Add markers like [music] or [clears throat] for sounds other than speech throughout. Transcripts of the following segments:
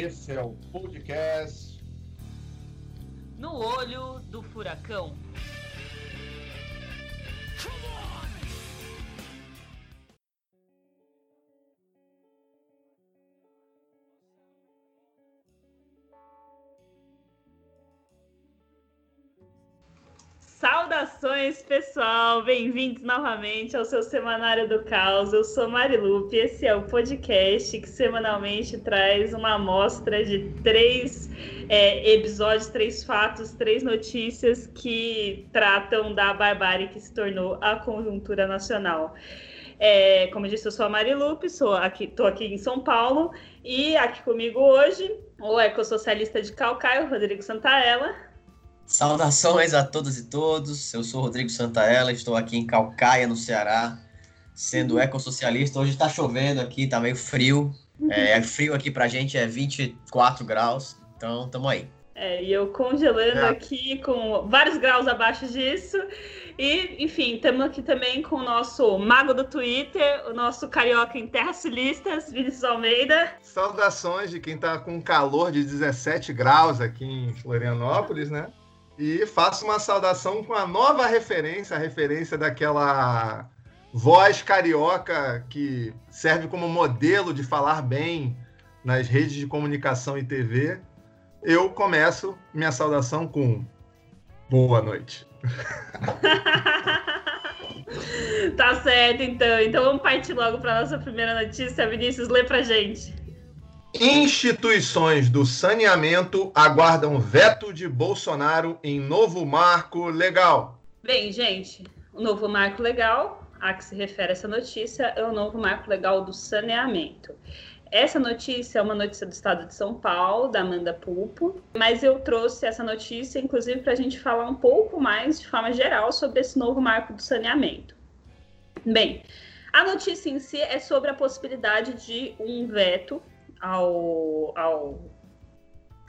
Esse é o podcast. No olho do furacão. Saudações, pessoal! Bem-vindos novamente ao seu Semanário do Caos. Eu sou Marilupe. Esse é o podcast que semanalmente traz uma amostra de três é, episódios, três fatos, três notícias que tratam da barbárie que se tornou a conjuntura nacional. É, como eu disse, eu sou a Marilupe, sou aqui, aqui em São Paulo e aqui comigo hoje o ecossocialista de Calcaio, Rodrigo Santaella. Saudações a todas e todos. Eu sou Rodrigo Santaella, estou aqui em Calcaia, no Ceará, sendo uhum. ecossocialista. Hoje está chovendo aqui, está meio frio. Uhum. É, é, frio aqui pra gente, é 24 graus. Então, estamos aí. É, e eu congelando é. aqui com vários graus abaixo disso. E, enfim, estamos aqui também com o nosso mago do Twitter, o nosso carioca em terras sulistas, Vinícius Almeida. Saudações de quem está com calor de 17 graus aqui em Florianópolis, né? E faço uma saudação com a nova referência, a referência daquela voz carioca que serve como modelo de falar bem nas redes de comunicação e TV. Eu começo minha saudação com boa noite. [laughs] tá certo, então. Então vamos partir logo para nossa primeira notícia. Vinícius, lê pra gente. Instituições do saneamento aguardam veto de Bolsonaro em novo marco legal. Bem, gente, o novo marco legal a que se refere essa notícia é o novo marco legal do saneamento. Essa notícia é uma notícia do estado de São Paulo, da Amanda Pulpo, mas eu trouxe essa notícia, inclusive, para a gente falar um pouco mais, de forma geral, sobre esse novo marco do saneamento. Bem, a notícia em si é sobre a possibilidade de um veto ao, ao,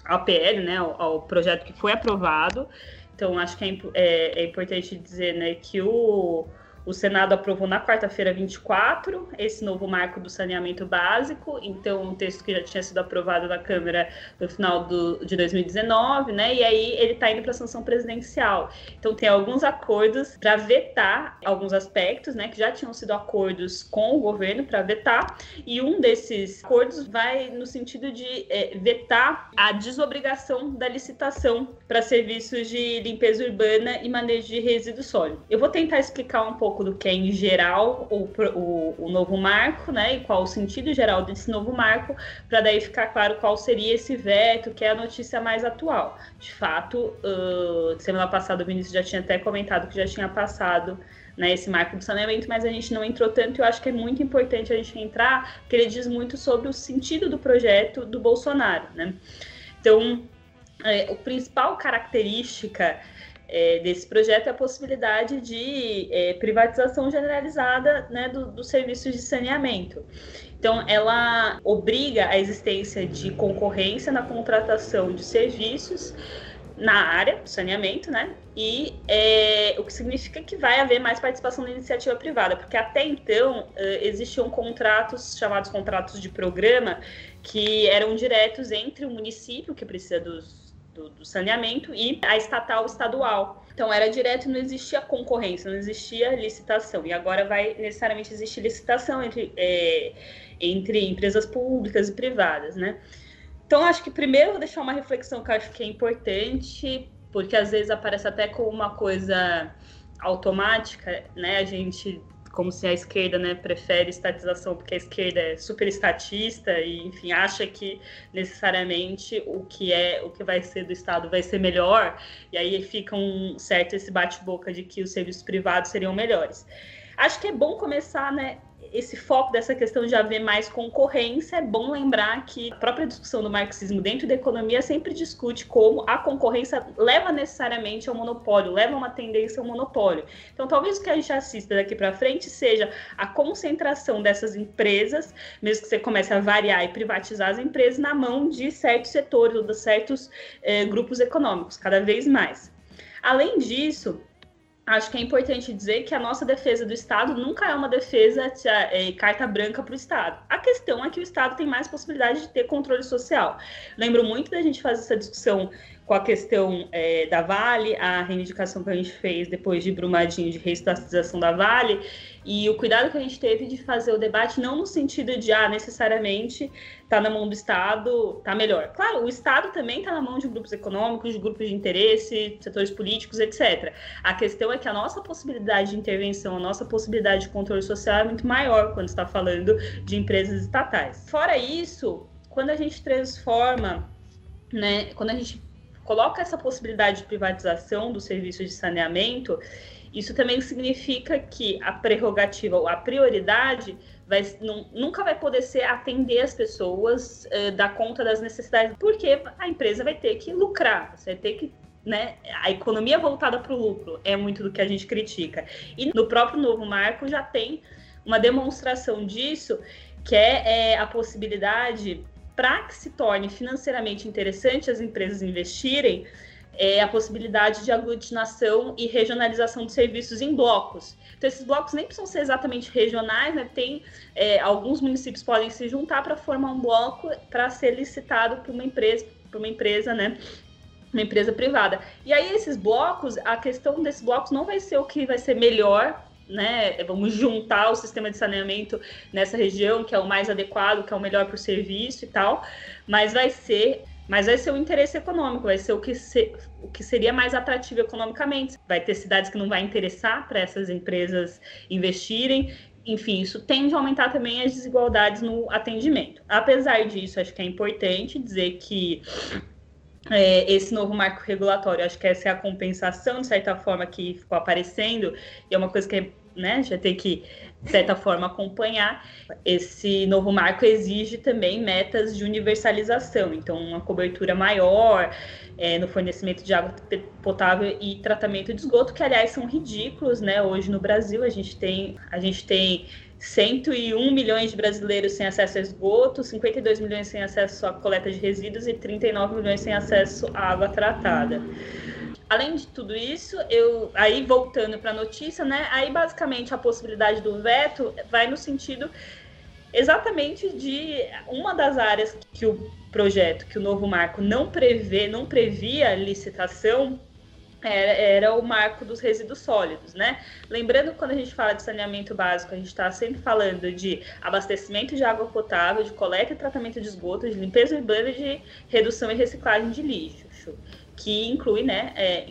ao PL, né, ao, ao projeto que foi aprovado. Então, acho que é, é, é importante dizer né, que o, o Senado aprovou na quarta-feira 24 esse novo marco do saneamento básico, então um texto que já tinha sido aprovado na Câmara no final do, de 2019, né? E aí ele está indo para a sanção presidencial. Então tem alguns acordos para vetar alguns aspectos, né? Que já tinham sido acordos com o governo para vetar, e um desses acordos vai no sentido de é, vetar a desobrigação da licitação para serviços de limpeza urbana e manejo de resíduos sólidos. Eu vou tentar explicar um pouco pouco do que é em geral o, o, o novo marco, né? E qual o sentido geral desse novo marco, para daí ficar claro qual seria esse veto, que é a notícia mais atual. De fato, uh, semana passada o ministro já tinha até comentado que já tinha passado né, esse marco do saneamento, mas a gente não entrou tanto eu acho que é muito importante a gente entrar, porque ele diz muito sobre o sentido do projeto do Bolsonaro, né? Então, é, a principal característica é, desse projeto é a possibilidade de é, privatização generalizada né, dos do serviços de saneamento. Então, ela obriga a existência de concorrência na contratação de serviços na área do saneamento, né? E é, o que significa que vai haver mais participação da iniciativa privada, porque até então uh, existiam contratos chamados contratos de programa que eram diretos entre o município que precisa dos do, do saneamento e a estatal estadual. Então era direto, não existia concorrência, não existia licitação. E agora vai necessariamente existir licitação entre, é, entre empresas públicas e privadas, né? Então acho que primeiro vou deixar uma reflexão que acho que é importante, porque às vezes aparece até como uma coisa automática, né? A gente como se a esquerda né, prefere estatização porque a esquerda é super estatista e enfim acha que necessariamente o que é o que vai ser do Estado vai ser melhor e aí fica um certo esse bate-boca de que os serviços privados seriam melhores. Acho que é bom começar né, esse foco dessa questão de haver mais concorrência, é bom lembrar que a própria discussão do marxismo dentro da economia sempre discute como a concorrência leva necessariamente ao monopólio, leva uma tendência ao monopólio. Então, talvez o que a gente assista daqui para frente seja a concentração dessas empresas, mesmo que você comece a variar e privatizar as empresas, na mão de certos setores ou de certos eh, grupos econômicos, cada vez mais. Além disso, acho que é importante dizer que a nossa defesa do Estado nunca é uma defesa de, é, carta branca para o Estado. A questão é que o Estado tem mais possibilidade de ter controle social. Lembro muito da gente fazer essa discussão com a questão é, da Vale, a reivindicação que a gente fez depois de Brumadinho de reestatização da Vale, e o cuidado que a gente teve de fazer o debate não no sentido de, ah, necessariamente está na mão do Estado, está melhor. Claro, o Estado também está na mão de grupos econômicos, de grupos de interesse, setores políticos, etc. A questão é que a nossa possibilidade de intervenção, a nossa possibilidade de controle social é muito maior quando está falando de empresas estatais. Fora isso, quando a gente transforma, né, quando a gente coloca essa possibilidade de privatização do serviço de saneamento, isso também significa que a prerrogativa ou a prioridade vai, nunca vai poder ser atender as pessoas, uh, dar conta das necessidades, porque a empresa vai ter que lucrar, você vai ter que né, a economia voltada para o lucro é muito do que a gente critica. E no próprio novo marco já tem uma demonstração disso, que é, é a possibilidade para que se torne financeiramente interessante as empresas investirem, é a possibilidade de aglutinação e regionalização de serviços em blocos. Então, esses blocos nem precisam ser exatamente regionais, né? Tem é, alguns municípios podem se juntar para formar um bloco para ser licitado por uma empresa, por uma empresa, né? Uma empresa privada. E aí, esses blocos, a questão desses blocos não vai ser o que vai ser melhor né, vamos juntar o sistema de saneamento nessa região, que é o mais adequado, que é o melhor para o serviço e tal, mas vai ser mas vai ser o interesse econômico, vai ser o que, se, o que seria mais atrativo economicamente. Vai ter cidades que não vai interessar para essas empresas investirem. Enfim, isso tende a aumentar também as desigualdades no atendimento. Apesar disso, acho que é importante dizer que é, esse novo marco regulatório, acho que essa é a compensação, de certa forma, que ficou aparecendo, e é uma coisa que é né, já tem que, de certa forma, acompanhar. Esse novo marco exige também metas de universalização, então, uma cobertura maior é, no fornecimento de água potável e tratamento de esgoto, que, aliás, são ridículos, né? Hoje no Brasil, a gente tem. A gente tem 101 milhões de brasileiros sem acesso a esgoto, 52 milhões sem acesso à coleta de resíduos e 39 milhões sem acesso à água tratada. Além de tudo isso, eu aí voltando para a notícia, né? Aí basicamente a possibilidade do veto vai no sentido exatamente de uma das áreas que o projeto, que o novo marco não prevê, não previa licitação, era, era, o marco dos resíduos sólidos, né? Lembrando que quando a gente fala de saneamento básico, a gente está sempre falando de abastecimento de água potável, de coleta e tratamento de esgoto, de limpeza urbana de redução e reciclagem de lixo que inclui né, é,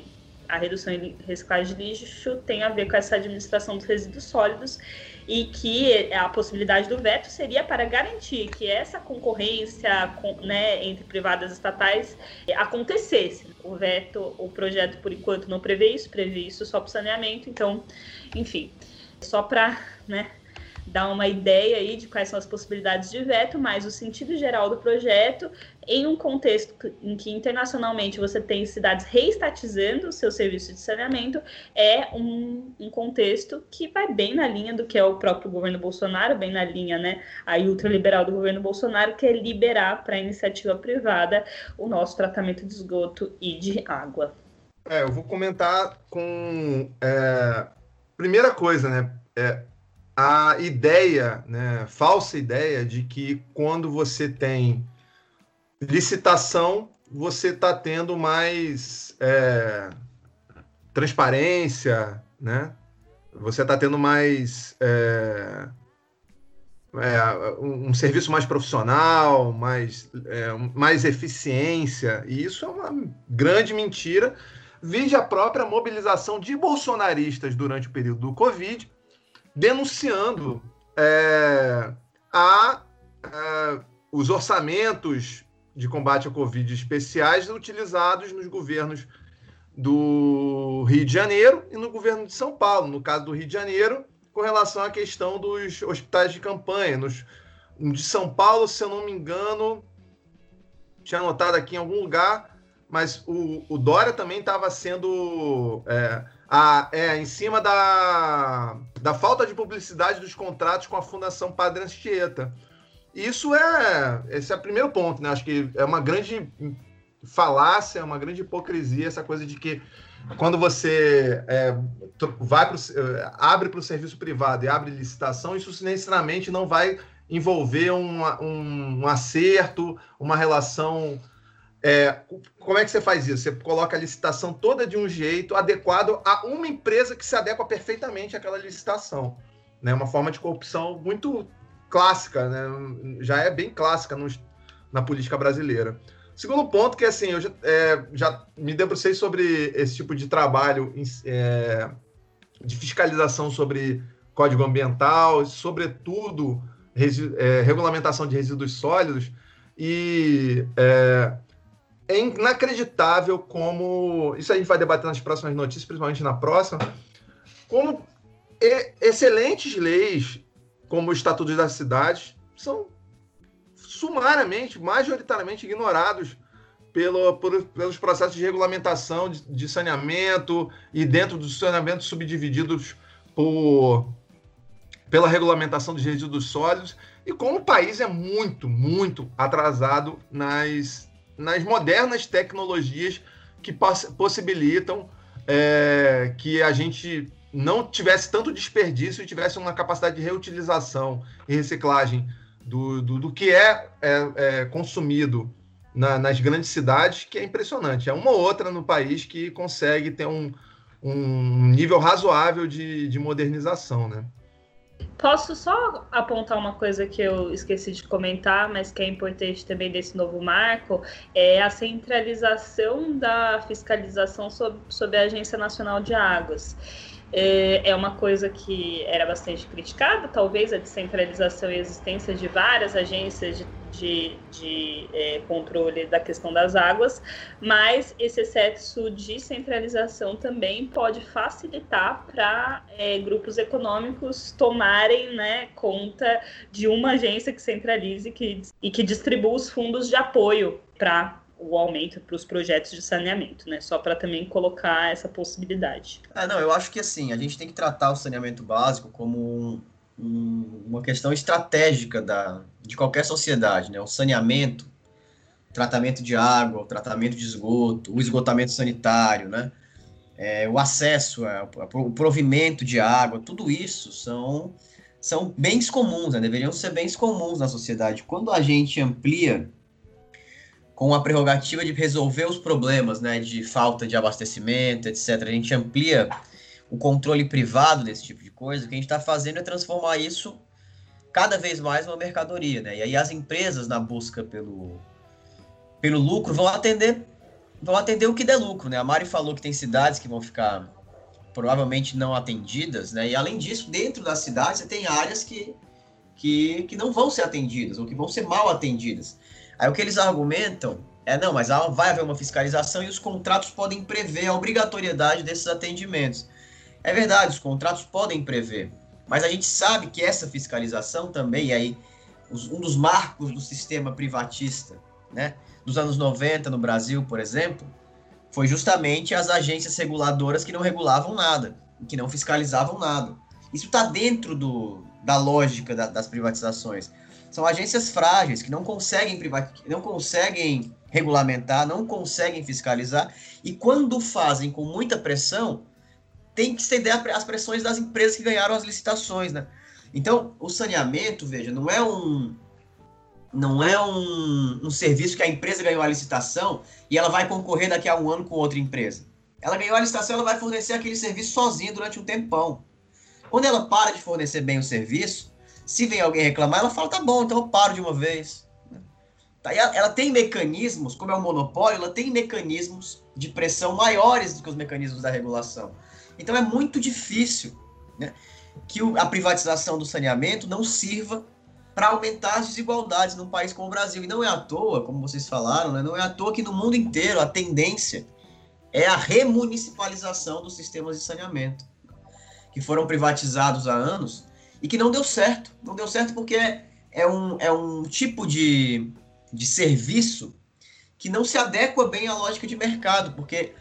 a redução e reciclagem de lixo, tem a ver com essa administração dos resíduos sólidos e que a possibilidade do veto seria para garantir que essa concorrência né, entre privadas e estatais acontecesse. O veto, o projeto, por enquanto, não prevê isso, prevê isso só para saneamento, então, enfim, só para né, dar uma ideia aí de quais são as possibilidades de veto, mas o sentido geral do projeto, em um contexto em que internacionalmente você tem cidades reestatizando o seu serviço de saneamento, é um, um, contexto que vai bem na linha do que é o próprio governo Bolsonaro, bem na linha, né, a ultraliberal do governo Bolsonaro, que é liberar para a iniciativa privada o nosso tratamento de esgoto e de água. É, eu vou comentar com. É, primeira coisa, né? É, a ideia, né, falsa ideia de que quando você tem licitação, você está tendo mais é, transparência, né? Você está tendo mais é, é, um, um, serviço mais profissional, mais, é, mais eficiência, e isso é uma grande mentira. Vide a própria mobilização de bolsonaristas durante o período do Covid, denunciando é, a, a, é, os orçamentos de combate à Covid especiais utilizados nos governos do Rio de Janeiro e no governo de São Paulo. No caso do Rio de Janeiro, com relação à questão dos hospitais de campanha. Nos, de São Paulo, se eu não me engano, tinha anotado aqui em algum lugar, mas o, o Dória também estava sendo. É, a, é, em cima da, da falta de publicidade dos contratos com a Fundação Padre Anchieta. Isso é esse é o primeiro ponto, né? Acho que é uma grande falácia, uma grande hipocrisia essa coisa de que quando você é, vai pro, é, abre para o serviço privado e abre licitação, isso necessariamente não vai envolver um, um, um acerto, uma relação. É, como é que você faz isso? Você coloca a licitação toda de um jeito adequado a uma empresa que se adequa perfeitamente àquela licitação. Né? Uma forma de corrupção muito clássica, né? já é bem clássica no, na política brasileira. Segundo ponto, que assim, eu já, é, já me debrucei sobre esse tipo de trabalho é, de fiscalização sobre código ambiental, sobretudo é, regulamentação de resíduos sólidos, e é, é, inacreditável como. Isso a gente vai debater nas próximas notícias, principalmente na próxima, como excelentes leis, como o Estatuto das Cidades, são sumariamente, majoritariamente ignorados pelo, por, pelos processos de regulamentação de, de, saneamento e dentro dos saneamentos subdivididos por, pela regulamentação dos resíduos sólidos e como o país é muito, muito atrasado nas, nas modernas tecnologias que poss possibilitam é, que a gente não tivesse tanto desperdício e tivesse uma capacidade de reutilização e reciclagem do, do, do que é, é, é consumido na, nas grandes cidades, que é impressionante. É uma ou outra no país que consegue ter um, um nível razoável de, de modernização, né? Posso só apontar uma coisa que eu esqueci de comentar, mas que é importante também desse novo marco, é a centralização da fiscalização sobre a Agência Nacional de Águas. É, é uma coisa que era bastante criticada, talvez a descentralização e a existência de várias agências de, de, de é, controle da questão das águas, mas esse excesso de centralização também pode facilitar para é, grupos econômicos tomarem né, conta de uma agência que centralize que, e que distribua os fundos de apoio para o aumento para os projetos de saneamento, né? Só para também colocar essa possibilidade. Ah, não, eu acho que assim, a gente tem que tratar o saneamento básico como um, um, uma questão estratégica da, de qualquer sociedade, né? O saneamento, tratamento de água, o tratamento de esgoto, o esgotamento sanitário, né? É, o acesso, é, o provimento de água, tudo isso são, são bens comuns, né? deveriam ser bens comuns na sociedade. Quando a gente amplia com a prerrogativa de resolver os problemas, né, de falta de abastecimento, etc. A gente amplia o controle privado desse tipo de coisa. O que a gente está fazendo é transformar isso cada vez mais numa mercadoria, né? E aí as empresas na busca pelo pelo lucro vão atender vão atender o que der lucro, né? A Mari falou que tem cidades que vão ficar provavelmente não atendidas, né? E além disso, dentro da cidade você tem áreas que que, que não vão ser atendidas ou que vão ser mal atendidas. Aí o que eles argumentam é, não, mas vai haver uma fiscalização e os contratos podem prever a obrigatoriedade desses atendimentos. É verdade, os contratos podem prever, mas a gente sabe que essa fiscalização também, aí um dos marcos do sistema privatista, né, dos anos 90 no Brasil, por exemplo, foi justamente as agências reguladoras que não regulavam nada, que não fiscalizavam nada. Isso está dentro do, da lógica da, das privatizações. São agências frágeis que não conseguem não conseguem regulamentar, não conseguem fiscalizar e quando fazem com muita pressão, tem que ceder às pressões das empresas que ganharam as licitações, né? Então, o saneamento, veja, não é um não é um, um serviço que a empresa ganhou a licitação e ela vai concorrer daqui a um ano com outra empresa. Ela ganhou a licitação, ela vai fornecer aquele serviço sozinha durante um tempão. Quando ela para de fornecer bem o serviço, se vem alguém reclamar, ela fala, tá bom, então eu paro de uma vez. Tá? Ela, ela, tem mecanismos, como é o monopólio, ela tem mecanismos de pressão maiores do que os mecanismos da regulação. Então é muito difícil né, que a privatização do saneamento não sirva para aumentar as desigualdades num país como o Brasil. E não é à toa, como vocês falaram, né, não é à toa que no mundo inteiro a tendência é a remunicipalização dos sistemas de saneamento, que foram privatizados há anos e que não deu certo. Não deu certo porque é um, é um tipo de, de serviço que não se adequa bem à lógica de mercado, porque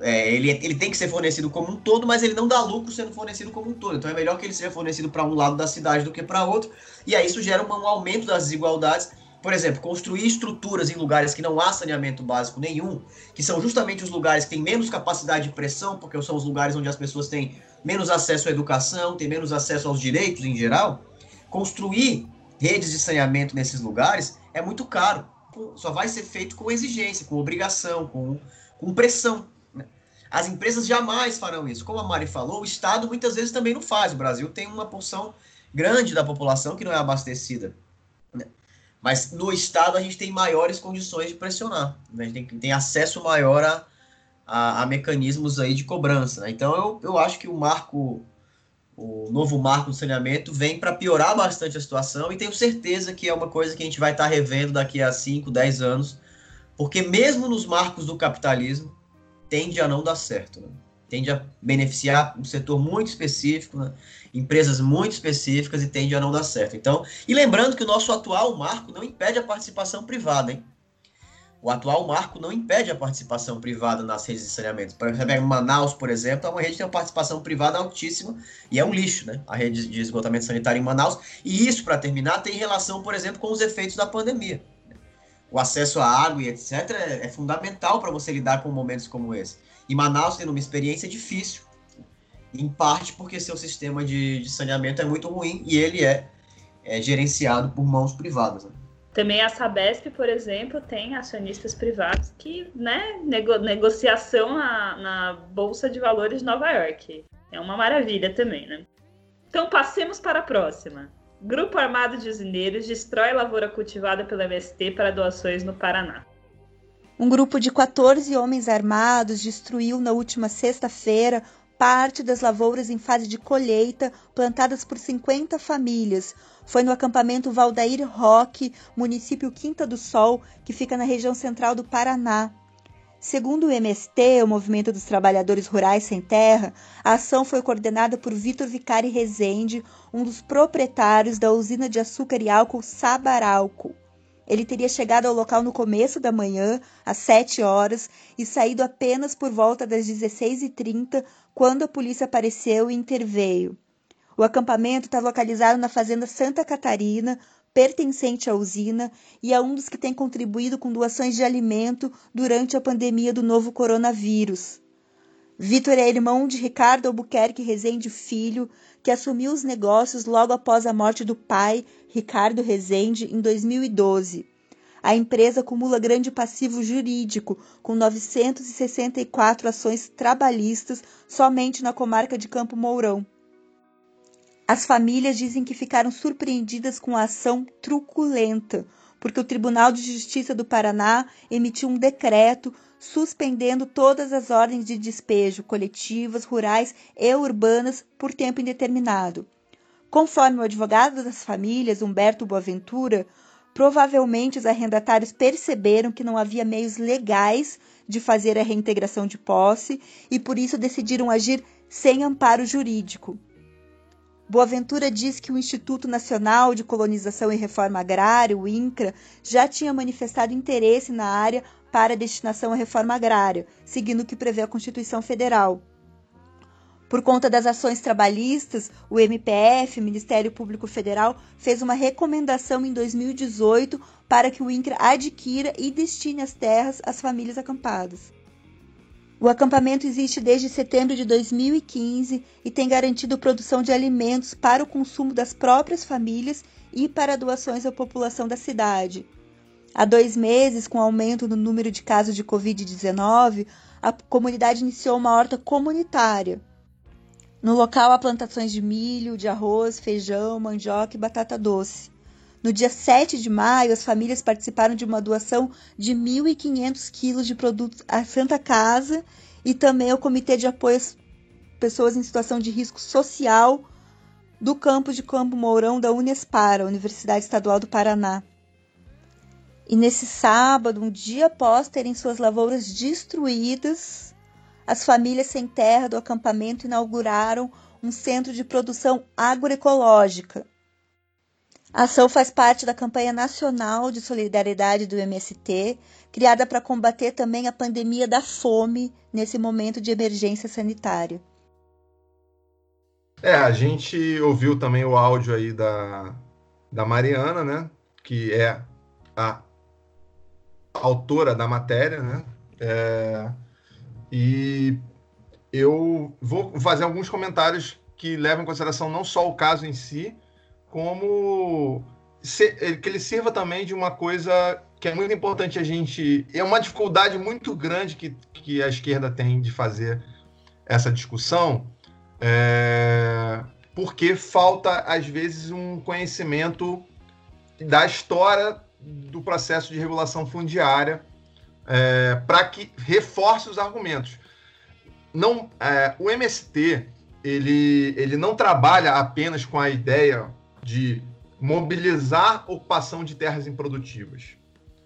é, ele, ele tem que ser fornecido como um todo, mas ele não dá lucro sendo fornecido como um todo. Então é melhor que ele seja fornecido para um lado da cidade do que para outro, e aí isso gera um, um aumento das desigualdades por exemplo, construir estruturas em lugares que não há saneamento básico nenhum, que são justamente os lugares que têm menos capacidade de pressão, porque são os lugares onde as pessoas têm menos acesso à educação, têm menos acesso aos direitos em geral. Construir redes de saneamento nesses lugares é muito caro. Só vai ser feito com exigência, com obrigação, com, com pressão. As empresas jamais farão isso. Como a Mari falou, o Estado muitas vezes também não faz. O Brasil tem uma porção grande da população que não é abastecida. Né? Mas no Estado a gente tem maiores condições de pressionar. A gente tem, tem acesso maior a, a, a, mecanismos aí de cobrança. Né? Então eu, eu acho que o marco, o novo marco do saneamento vem para piorar bastante a situação e tenho certeza que é uma coisa que a gente vai estar tá revendo daqui a 5, 10 anos, porque mesmo nos marcos do capitalismo tende a não dar certo. Né? Tende a beneficiar um setor muito específico, né? empresas muito específicas e tende a não dar certo. Então, e lembrando que o nosso atual marco não impede a participação privada, hein? O atual marco não impede a participação privada nas redes de saneamento. Por exemplo, Manaus, por exemplo, é uma rede que tem uma participação privada altíssima e é um lixo, né? A rede de esgotamento sanitário em Manaus. E isso, para terminar, tem relação, por exemplo, com os efeitos da pandemia. O acesso à água e etc. é, é fundamental para você lidar com momentos como esse. E Manaus tendo uma experiência difícil em parte porque seu sistema de, de saneamento é muito ruim e ele é, é gerenciado por mãos privadas. Né? Também a Sabesp, por exemplo, tem acionistas privados que, né, nego, negociação na, na Bolsa de Valores de Nova York. É uma maravilha também, né? Então passemos para a próxima. Grupo Armado de Usineiros destrói lavoura cultivada pela MST para doações no Paraná. Um grupo de 14 homens armados destruiu na última sexta-feira parte das lavouras em fase de colheita, plantadas por 50 famílias. Foi no acampamento Valdair Roque, município Quinta do Sol, que fica na região central do Paraná. Segundo o MST, o Movimento dos Trabalhadores Rurais Sem Terra, a ação foi coordenada por Vitor Vicari Rezende, um dos proprietários da usina de açúcar e álcool Sabarálcool. Ele teria chegado ao local no começo da manhã, às 7 horas, e saído apenas por volta das 16h30, quando a polícia apareceu e interveio. O acampamento está localizado na Fazenda Santa Catarina, pertencente à usina, e é um dos que tem contribuído com doações de alimento durante a pandemia do novo coronavírus. Vitor é irmão de Ricardo Albuquerque Rezende Filho, que assumiu os negócios logo após a morte do pai, Ricardo Rezende, em 2012. A empresa acumula grande passivo jurídico, com 964 ações trabalhistas somente na comarca de Campo Mourão. As famílias dizem que ficaram surpreendidas com a ação truculenta, porque o Tribunal de Justiça do Paraná emitiu um decreto suspendendo todas as ordens de despejo coletivas, rurais e urbanas por tempo indeterminado. Conforme o advogado das famílias, Humberto Boaventura, provavelmente os arrendatários perceberam que não havia meios legais de fazer a reintegração de posse e por isso decidiram agir sem amparo jurídico. Boaventura diz que o Instituto Nacional de Colonização e Reforma Agrária, o INCRA, já tinha manifestado interesse na área para destinação à reforma agrária, seguindo o que prevê a Constituição Federal. Por conta das ações trabalhistas, o MPF, Ministério Público Federal, fez uma recomendação em 2018 para que o INCRA adquira e destine as terras às famílias acampadas. O acampamento existe desde setembro de 2015 e tem garantido produção de alimentos para o consumo das próprias famílias e para doações à população da cidade. Há dois meses, com o aumento no número de casos de Covid-19, a comunidade iniciou uma horta comunitária. No local há plantações de milho, de arroz, feijão, mandioca e batata doce. No dia 7 de maio, as famílias participaram de uma doação de 1.500 quilos de produtos à Santa Casa e também ao Comitê de Apoio às Pessoas em Situação de Risco Social do campus de Campo Mourão da Unespar, Universidade Estadual do Paraná. E nesse sábado, um dia após terem suas lavouras destruídas, as famílias sem terra do acampamento inauguraram um centro de produção agroecológica. A ação faz parte da campanha nacional de solidariedade do MST, criada para combater também a pandemia da fome nesse momento de emergência sanitária. É, a gente ouviu também o áudio aí da, da Mariana, né? Que é a autora da matéria, né? É, e eu vou fazer alguns comentários que levam em consideração não só o caso em si, como que ele sirva também de uma coisa que é muito importante a gente. É uma dificuldade muito grande que, que a esquerda tem de fazer essa discussão, é, porque falta, às vezes, um conhecimento da história do processo de regulação fundiária é, para que reforce os argumentos. Não, é, o MST ele, ele não trabalha apenas com a ideia de mobilizar ocupação de terras improdutivas.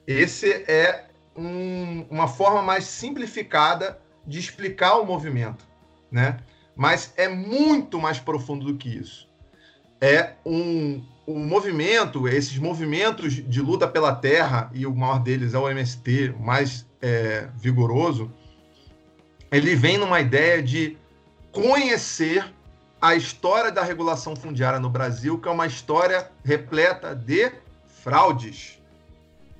Esse é um, uma forma mais simplificada de explicar o movimento, né? Mas é muito mais profundo do que isso. É um, um movimento, esses movimentos de luta pela terra, e o maior deles é o MST, o mais é, vigoroso, ele vem numa ideia de conhecer a história da regulação fundiária no Brasil, que é uma história repleta de fraudes.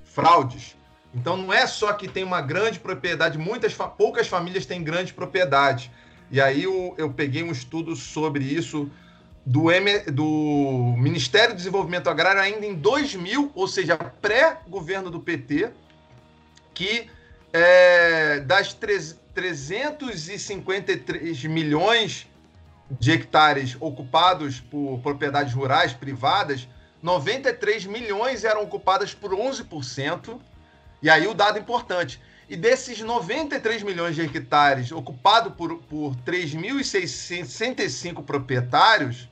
Fraudes. Então não é só que tem uma grande propriedade, muitas poucas famílias têm grande propriedade. E aí eu, eu peguei um estudo sobre isso do, M, do Ministério do Desenvolvimento Agrário ainda em 2000, ou seja, pré-governo do PT, que é, das 353 milhões de hectares ocupados por propriedades rurais privadas, 93 milhões eram ocupadas por 11%. E aí o dado importante. E desses 93 milhões de hectares ocupados por, por 3.665 proprietários,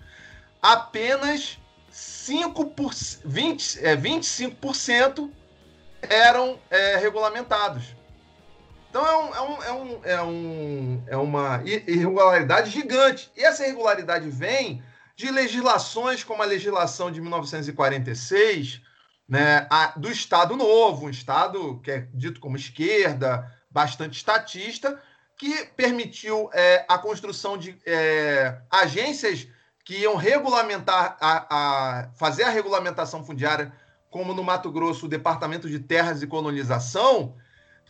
apenas 5 por, 20, é, 25% eram é, regulamentados. Então é, um, é, um, é, um, é, um, é uma irregularidade gigante. E essa irregularidade vem de legislações como a legislação de 1946, né, a, do Estado Novo, um Estado que é dito como esquerda, bastante estatista, que permitiu é, a construção de é, agências que iam regulamentar, a, a, fazer a regulamentação fundiária, como no Mato Grosso, o Departamento de Terras e Colonização,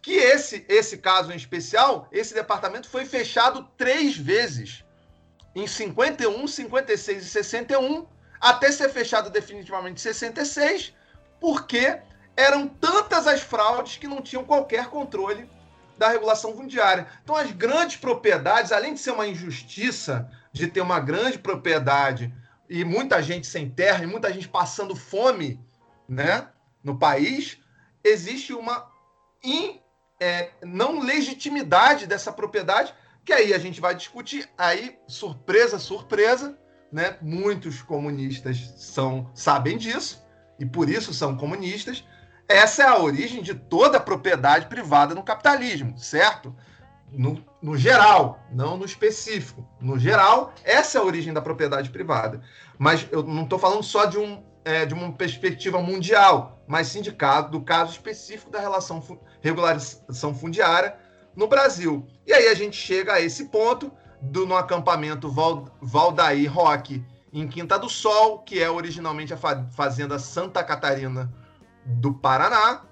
que esse, esse caso em especial, esse departamento foi fechado três vezes, em 51, 56 e 61, até ser fechado definitivamente em 66, porque eram tantas as fraudes que não tinham qualquer controle da regulação fundiária. Então, as grandes propriedades, além de ser uma injustiça de ter uma grande propriedade e muita gente sem terra e muita gente passando fome né, no país, existe uma é, não legitimidade dessa propriedade, que aí a gente vai discutir. Aí, surpresa, surpresa, né? Muitos comunistas são sabem disso e por isso são comunistas. Essa é a origem de toda a propriedade privada no capitalismo, certo? No, no, geral, não no específico. No geral, essa é a origem da propriedade privada. Mas eu não estou falando só de, um, é, de uma perspectiva mundial, mas caso, do caso específico da relação regularização fundiária no Brasil. E aí a gente chega a esse ponto do no acampamento Val, Valdaí Roque em Quinta do Sol, que é originalmente a fazenda Santa Catarina do Paraná,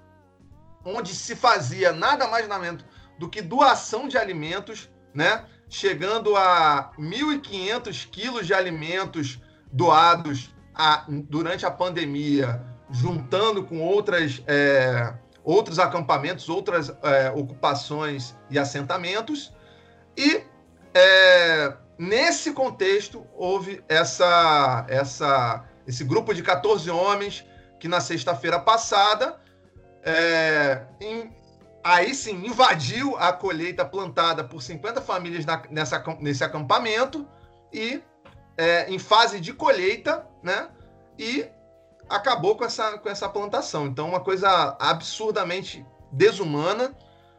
onde se fazia nada mais nada menos do que doação de alimentos, né? Chegando a 1.500 quilos de alimentos doados a, durante a pandemia, juntando com outras é, outros acampamentos, outras é, ocupações e assentamentos. E é, nesse contexto houve essa, essa, esse grupo de 14 homens que na sexta-feira passada é, em, aí sim invadiu a colheita plantada por 50 famílias na, nessa, nesse acampamento e é, em fase de colheita, né? E acabou com essa, com essa plantação. Então, uma coisa absurdamente desumana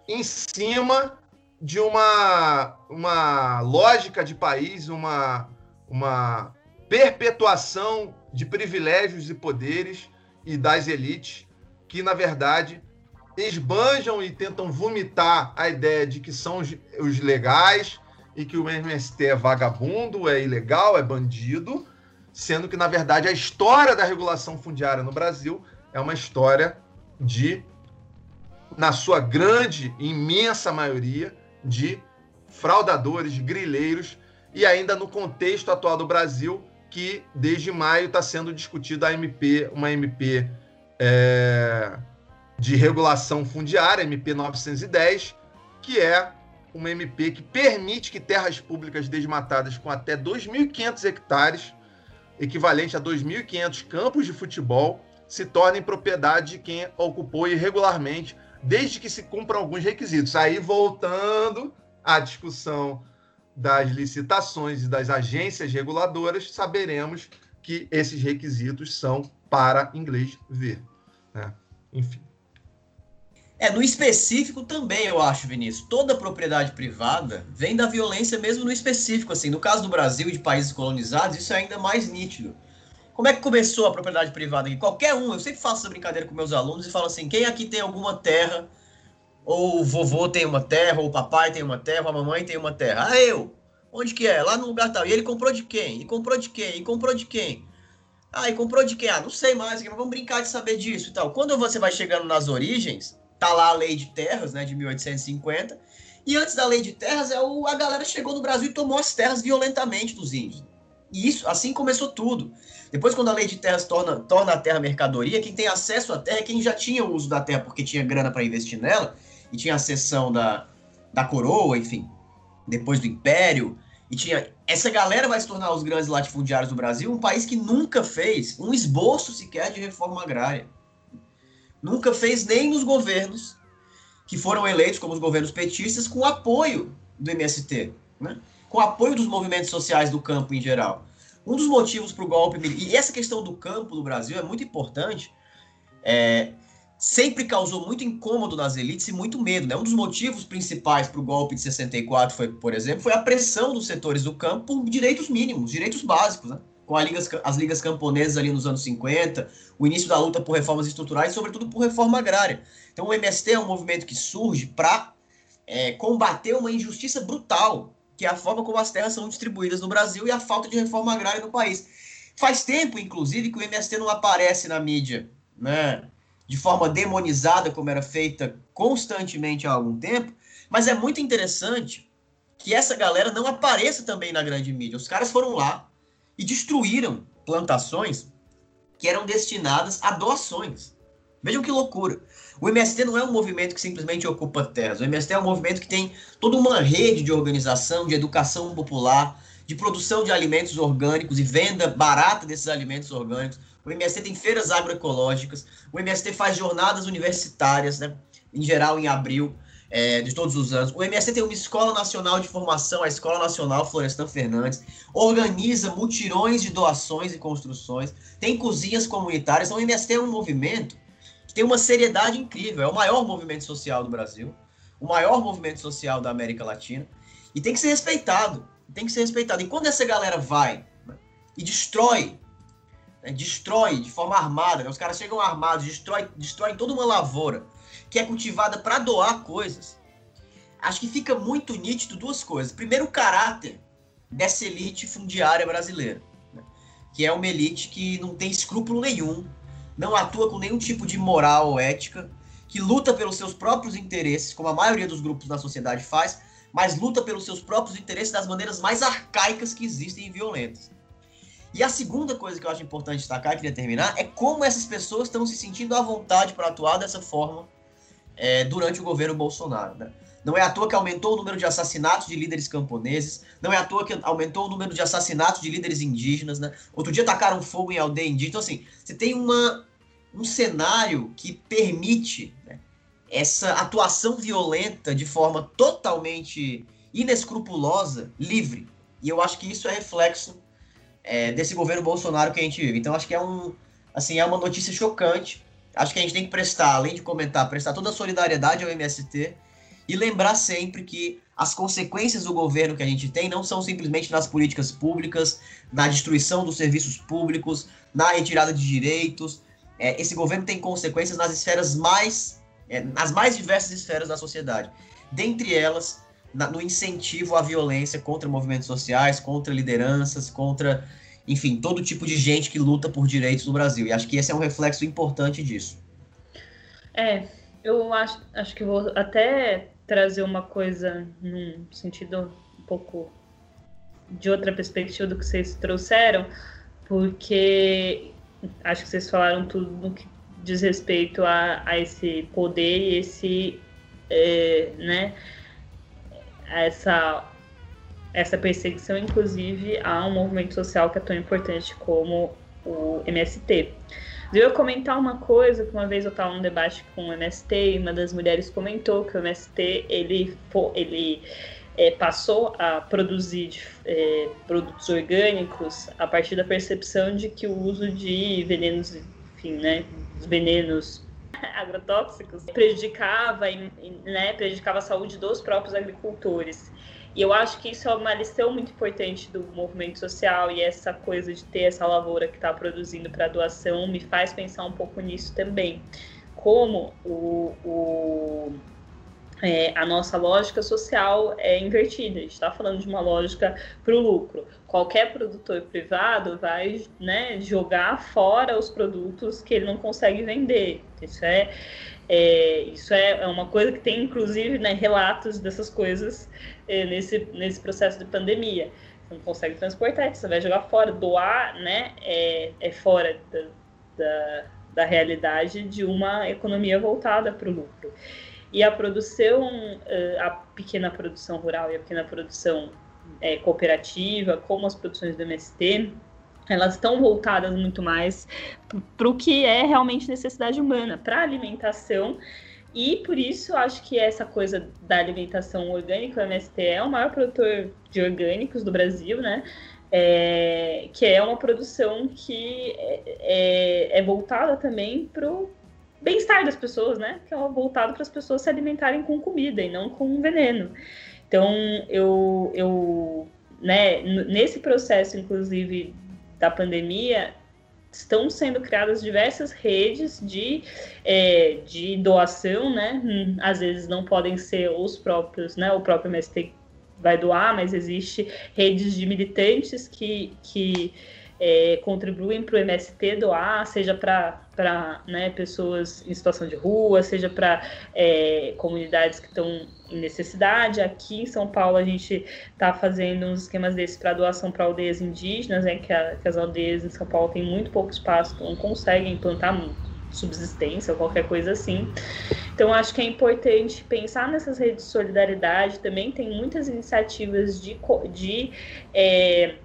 em cima de uma, uma lógica de país, uma, uma perpetuação de privilégios e poderes e das elites que, na verdade, esbanjam e tentam vomitar a ideia de que são os, os legais e que o MST é vagabundo, é ilegal, é bandido, sendo que, na verdade, a história da regulação fundiária no Brasil é uma história de, na sua grande, imensa maioria, de fraudadores, grileiros, e ainda no contexto atual do Brasil, que desde maio está sendo discutida a MP, uma MP é, de regulação fundiária, MP 910, que é uma MP que permite que terras públicas desmatadas com até 2.500 hectares, equivalente a 2.500 campos de futebol, se tornem propriedade de quem ocupou irregularmente, desde que se cumpram alguns requisitos. Aí, voltando à discussão das licitações e das agências reguladoras, saberemos que esses requisitos são para inglês ver. Né? Enfim. É, no específico também, eu acho, Vinícius. Toda propriedade privada vem da violência mesmo no específico, assim. No caso do Brasil e de países colonizados, isso é ainda mais nítido. Como é que começou a propriedade privada aqui? Qualquer um, eu sempre faço essa brincadeira com meus alunos e falo assim, quem aqui tem alguma terra, ou o vovô tem uma terra, ou o papai tem uma terra, ou a mamãe tem uma terra. Ah, eu! Onde que é? Lá no lugar tal. E ele comprou de quem? E comprou de quem? E comprou de quem? Ah, e comprou de quem? Ah, não sei mais, vamos brincar de saber disso e tal. Quando você vai chegando nas origens, tá lá a lei de terras, né, de 1850. E antes da lei de terras, é o, a galera chegou no Brasil e tomou as terras violentamente dos índios. E isso, assim começou tudo. Depois, quando a lei de terras torna, torna a terra mercadoria, quem tem acesso à terra é quem já tinha o uso da terra porque tinha grana para investir nela e tinha a cessão da, da coroa, enfim, depois do império. E tinha. Essa galera vai se tornar os grandes latifundiários do Brasil, um país que nunca fez um esboço sequer de reforma agrária nunca fez nem nos governos que foram eleitos como os governos petistas com apoio do MST, né? com apoio dos movimentos sociais do campo em geral. Um dos motivos para o golpe e essa questão do campo no Brasil é muito importante, é, sempre causou muito incômodo nas elites e muito medo. Né? Um dos motivos principais para o golpe de 64 foi, por exemplo, foi a pressão dos setores do campo por direitos mínimos, direitos básicos. Né? Com ligas, as ligas camponesas ali nos anos 50, o início da luta por reformas estruturais sobretudo, por reforma agrária. Então, o MST é um movimento que surge para é, combater uma injustiça brutal, que é a forma como as terras são distribuídas no Brasil e a falta de reforma agrária no país. Faz tempo, inclusive, que o MST não aparece na mídia, né, de forma demonizada, como era feita constantemente há algum tempo, mas é muito interessante que essa galera não apareça também na grande mídia. Os caras foram lá, e destruíram plantações que eram destinadas a doações. Vejam que loucura. O MST não é um movimento que simplesmente ocupa terras. O MST é um movimento que tem toda uma rede de organização, de educação popular, de produção de alimentos orgânicos e venda barata desses alimentos orgânicos. O MST tem feiras agroecológicas. O MST faz jornadas universitárias, né, em geral em abril é, de todos os anos. O MST tem uma Escola Nacional de Formação, a Escola Nacional Florestan Fernandes, organiza mutirões de doações e construções, tem cozinhas comunitárias. Então, o MST é um movimento que tem uma seriedade incrível, é o maior movimento social do Brasil, o maior movimento social da América Latina, e tem que ser respeitado, tem que ser respeitado. E quando essa galera vai né, e destrói, né, destrói de forma armada, né, os caras chegam armados, destrói, destrói toda uma lavoura, que é cultivada para doar coisas, acho que fica muito nítido duas coisas. Primeiro, o caráter dessa elite fundiária brasileira, né? que é uma elite que não tem escrúpulo nenhum, não atua com nenhum tipo de moral ou ética, que luta pelos seus próprios interesses, como a maioria dos grupos da sociedade faz, mas luta pelos seus próprios interesses das maneiras mais arcaicas que existem e violentas. E a segunda coisa que eu acho importante destacar, e queria terminar, é como essas pessoas estão se sentindo à vontade para atuar dessa forma é, durante o governo Bolsonaro. Né? Não é à toa que aumentou o número de assassinatos de líderes camponeses, não é à toa que aumentou o número de assassinatos de líderes indígenas. Né? Outro dia tacaram fogo em aldeia indígena. Então, assim, você tem uma, um cenário que permite né, essa atuação violenta de forma totalmente inescrupulosa, livre. E eu acho que isso é reflexo é, desse governo Bolsonaro que a gente vive. Então, acho que é um, assim, é uma notícia chocante acho que a gente tem que prestar, além de comentar, prestar toda a solidariedade ao MST e lembrar sempre que as consequências do governo que a gente tem não são simplesmente nas políticas públicas, na destruição dos serviços públicos, na retirada de direitos. É, esse governo tem consequências nas esferas mais, é, nas mais diversas esferas da sociedade. Dentre elas, na, no incentivo à violência contra movimentos sociais, contra lideranças, contra enfim, todo tipo de gente que luta por direitos no Brasil. E acho que esse é um reflexo importante disso. É, eu acho, acho que vou até trazer uma coisa num sentido um pouco de outra perspectiva do que vocês trouxeram, porque acho que vocês falaram tudo no que diz respeito a, a esse poder e esse, é, né, essa, essa perseguição, inclusive, a um movimento social que é tão importante como o MST. Eu comentar uma coisa que uma vez eu estava num debate com o MST e uma das mulheres comentou que o MST ele, ele é, passou a produzir é, produtos orgânicos a partir da percepção de que o uso de venenos, enfim, né, venenos [laughs] agrotóxicos prejudicava, né, prejudicava a saúde dos próprios agricultores. E eu acho que isso é uma lição muito importante do movimento social e essa coisa de ter essa lavoura que está produzindo para doação me faz pensar um pouco nisso também. Como o, o é, a nossa lógica social é invertida. A gente está falando de uma lógica para o lucro. Qualquer produtor privado vai né, jogar fora os produtos que ele não consegue vender. Isso é, é isso é, é uma coisa que tem, inclusive, né, relatos dessas coisas é, nesse, nesse processo de pandemia. Você não consegue transportar, você vai jogar fora. Doar né, é, é fora da, da, da realidade de uma economia voltada para o lucro. E a produção, eh, a pequena produção rural e a pequena produção é, cooperativa, como as produções do MST, elas estão voltadas muito mais para o que é realmente necessidade humana, para alimentação. E por isso acho que essa coisa da alimentação orgânica, o MST é o maior produtor de orgânicos do Brasil, né? É, que é uma produção que é, é, é voltada também para o bem-estar das pessoas, né? Que é voltado para as pessoas se alimentarem com comida e não com veneno. Então, eu, eu né, nesse processo, inclusive, da pandemia, estão sendo criadas diversas redes de, é, de doação, né? Hum, às vezes não podem ser os próprios, né? O próprio MST vai doar, mas existe redes de militantes que, que é, contribuem para o MST doar, seja para né, pessoas em situação de rua, seja para é, comunidades que estão em necessidade. Aqui em São Paulo a gente está fazendo uns esquemas desses para doação para aldeias indígenas, né, que, a, que, as aldeias em São Paulo têm muito pouco espaço, não conseguem implantar subsistência ou qualquer coisa assim. Então, acho que é importante pensar nessas redes de solidariedade. Também tem muitas iniciativas de, de é,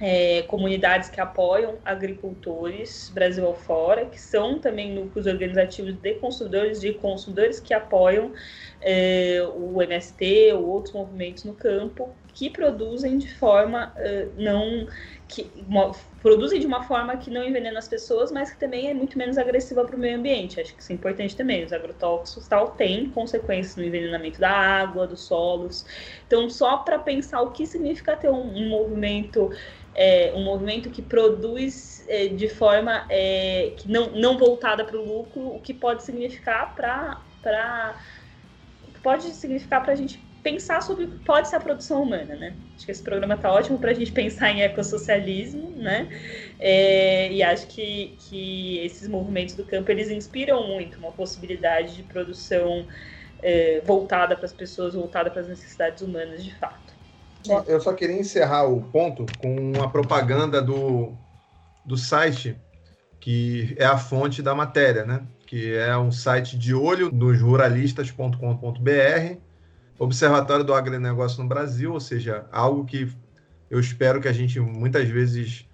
é, comunidades que apoiam agricultores Brasil afora, que são também núcleos organizativos de consumidores, de consumidores que apoiam é, o MST ou outros movimentos no campo, que produzem de forma uh, não que uma, produzem de uma forma que não envenena as pessoas, mas que também é muito menos agressiva para o meio ambiente. Acho que isso é importante também. Os agrotóxicos tal têm consequências no envenenamento da água, dos solos. Então, só para pensar o que significa ter um, um movimento é, um movimento que produz é, de forma é, que não, não voltada para o lucro, o que pode significar para pode significar para a gente pensar sobre o que pode ser a produção humana, né? Acho que esse programa está ótimo para a gente pensar em ecossocialismo, né? É, e acho que, que esses movimentos do campo eles inspiram muito uma possibilidade de produção é, voltada para as pessoas, voltada para as necessidades humanas de fato. Eu só queria encerrar o ponto com uma propaganda do, do site que é a fonte da matéria, né? Que é um site de olho nos ruralistas.com.br, Observatório do Agronegócio no Brasil, ou seja, algo que eu espero que a gente muitas vezes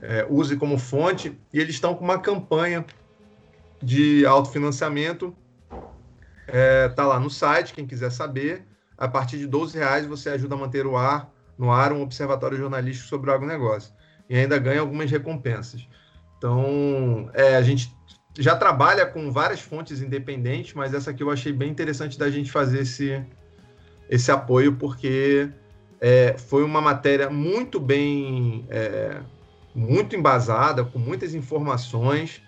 é, use como fonte. E eles estão com uma campanha de autofinanciamento. É, tá lá no site, quem quiser saber a partir de 12 reais você ajuda a manter o ar no ar um observatório jornalístico sobre o agronegócio e ainda ganha algumas recompensas. Então, é, a gente já trabalha com várias fontes independentes, mas essa aqui eu achei bem interessante da gente fazer esse, esse apoio, porque é, foi uma matéria muito bem, é, muito embasada, com muitas informações,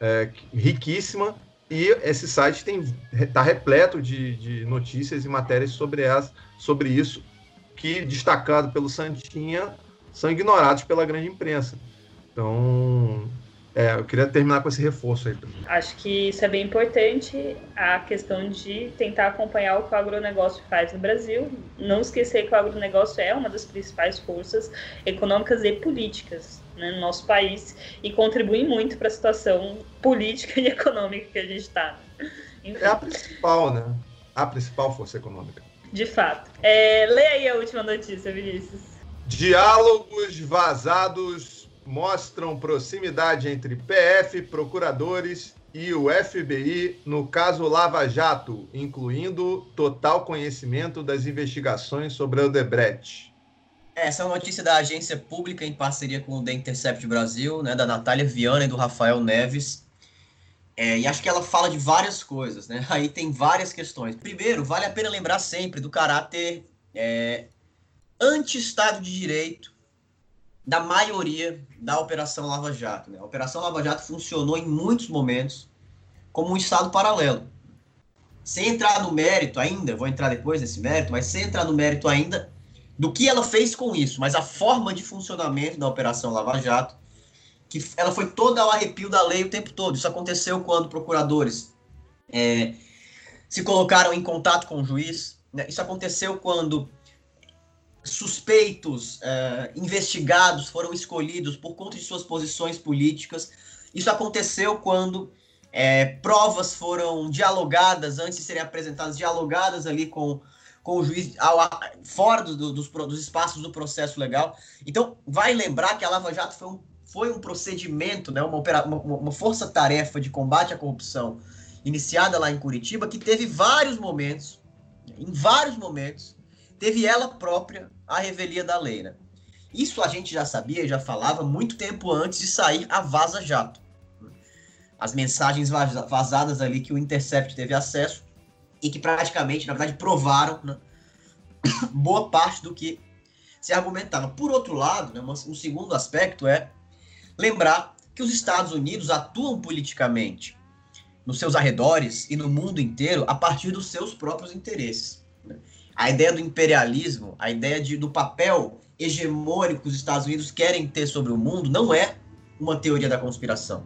é, riquíssima, e esse site está repleto de, de, notícias e matérias sobre, essa, sobre isso, que, destacado pelo Santinha, são ignorados pela grande imprensa. Então, É, eu queria terminar com esse reforço aí. Acho que isso é bem importante, a questão de tentar acompanhar o que o agronegócio faz no Brasil. Não esquecer que o agronegócio é uma das principais forças econômicas e políticas né, no nosso país e contribui muito para a situação política [laughs] e econômica que a gente está. É a principal, né? A principal força econômica. De fato. É, lê aí a última notícia, Vinícius. Diálogos vazados mostram proximidade entre PF, procuradores e o FBI no caso Lava Jato, incluindo total conhecimento das investigações sobre o Odebrecht. Essa é uma notícia da agência pública em parceria com o The Intercept Brasil, né, da Natália Viana e do Rafael Neves. É, e acho que ela fala de várias coisas, né? Aí tem várias questões. Primeiro, vale a pena lembrar sempre do caráter é, anti-Estado de Direito da maioria da Operação Lava Jato. Né? A Operação Lava Jato funcionou em muitos momentos como um Estado paralelo. Sem entrar no mérito ainda, vou entrar depois nesse mérito, mas sem entrar no mérito ainda do que ela fez com isso, mas a forma de funcionamento da Operação Lava Jato, que ela foi toda ao arrepio da lei o tempo todo. Isso aconteceu quando procuradores é, se colocaram em contato com o juiz. Né? Isso aconteceu quando suspeitos uh, investigados foram escolhidos por conta de suas posições políticas. Isso aconteceu quando é, provas foram dialogadas, antes de serem apresentadas, dialogadas ali com, com o juiz, ao, fora do, do, dos, dos espaços do processo legal. Então, vai lembrar que a Lava Jato foi um, foi um procedimento, né, uma, uma, uma força-tarefa de combate à corrupção iniciada lá em Curitiba, que teve vários momentos, em vários momentos, teve ela própria a revelia da lei. Né? Isso a gente já sabia, já falava muito tempo antes de sair a Vaza Jato. As mensagens vazadas ali que o Intercept teve acesso e que praticamente, na verdade, provaram né, [coughs] boa parte do que se argumentava. Por outro lado, né, um segundo aspecto é lembrar que os Estados Unidos atuam politicamente nos seus arredores e no mundo inteiro a partir dos seus próprios interesses. Né? a ideia do imperialismo, a ideia de, do papel hegemônico que os Estados Unidos querem ter sobre o mundo, não é uma teoria da conspiração.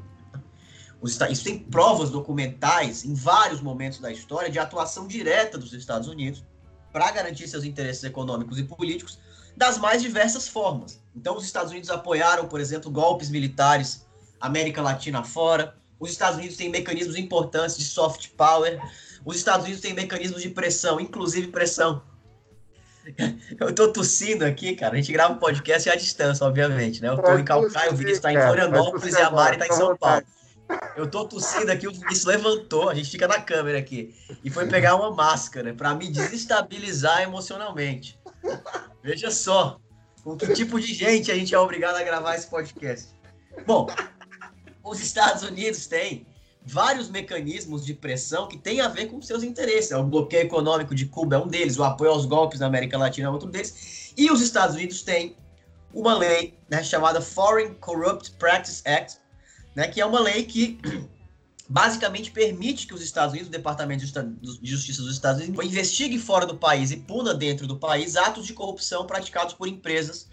Isso tem provas documentais em vários momentos da história de atuação direta dos Estados Unidos para garantir seus interesses econômicos e políticos das mais diversas formas. Então, os Estados Unidos apoiaram, por exemplo, golpes militares América Latina fora. Os Estados Unidos têm mecanismos importantes de soft power os Estados Unidos têm mecanismos de pressão, inclusive pressão. [laughs] Eu tô tossindo aqui, cara. A gente grava um podcast à distância, obviamente, né? Eu tô em Calcaia, o Vinícius tá em Florianópolis e a Mari tá em São Paulo. Eu tô tossindo aqui, o Vinícius levantou, a gente fica na câmera aqui. E foi pegar uma máscara para me desestabilizar emocionalmente. Veja só, com que tipo de gente a gente é obrigado a gravar esse podcast. Bom, os Estados Unidos têm vários mecanismos de pressão que têm a ver com seus interesses. O bloqueio econômico de Cuba é um deles, o apoio aos golpes na América Latina é outro deles. E os Estados Unidos têm uma lei né, chamada Foreign Corrupt Practice Act, né, que é uma lei que basicamente permite que os Estados Unidos, o Departamento de Justiça dos Estados Unidos, investigue fora do país e puna dentro do país atos de corrupção praticados por empresas,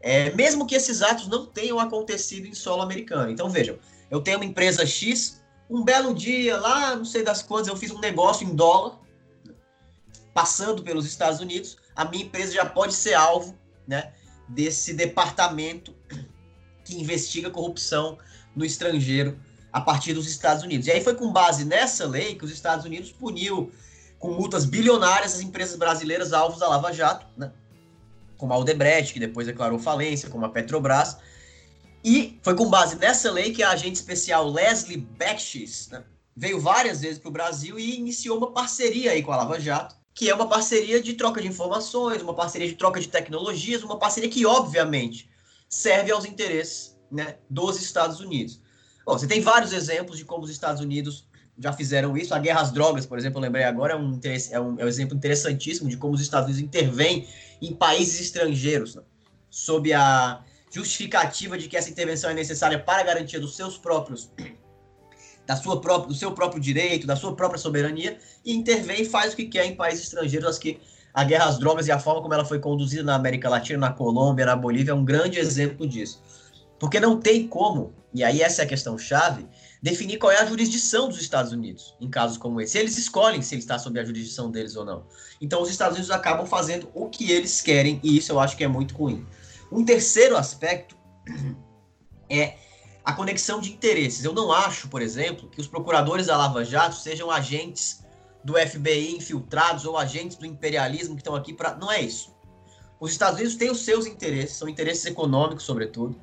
é, mesmo que esses atos não tenham acontecido em solo americano. Então vejam, eu tenho uma empresa X um belo dia, lá, não sei das quantas, eu fiz um negócio em dólar, passando pelos Estados Unidos, a minha empresa já pode ser alvo né, desse departamento que investiga corrupção no estrangeiro a partir dos Estados Unidos. E aí foi com base nessa lei que os Estados Unidos puniu com multas bilionárias as empresas brasileiras alvos da Lava Jato, né? como a Aldebrecht, que depois declarou falência, como a Petrobras, e foi com base nessa lei que a agente especial Leslie Becks né, veio várias vezes para o Brasil e iniciou uma parceria aí com a Lava Jato, que é uma parceria de troca de informações, uma parceria de troca de tecnologias, uma parceria que, obviamente, serve aos interesses né, dos Estados Unidos. Bom, você tem vários exemplos de como os Estados Unidos já fizeram isso. A guerra às drogas, por exemplo, eu lembrei agora, é um, é um, é um exemplo interessantíssimo de como os Estados Unidos intervêm em países estrangeiros, né, sob a justificativa de que essa intervenção é necessária para a garantia dos seus próprios da sua própria, do seu próprio direito, da sua própria soberania, e intervém e faz o que quer em países estrangeiros, as que a guerra às drogas e a forma como ela foi conduzida na América Latina, na Colômbia, na Bolívia, é um grande exemplo disso. Porque não tem como, e aí essa é a questão chave, definir qual é a jurisdição dos Estados Unidos em casos como esse. Eles escolhem se ele está sob a jurisdição deles ou não. Então os Estados Unidos acabam fazendo o que eles querem e isso eu acho que é muito ruim. Um terceiro aspecto [clears throat] é a conexão de interesses. Eu não acho, por exemplo, que os procuradores da Lava Jato sejam agentes do FBI infiltrados ou agentes do imperialismo que estão aqui para. Não é isso. Os Estados Unidos têm os seus interesses, são interesses econômicos, sobretudo.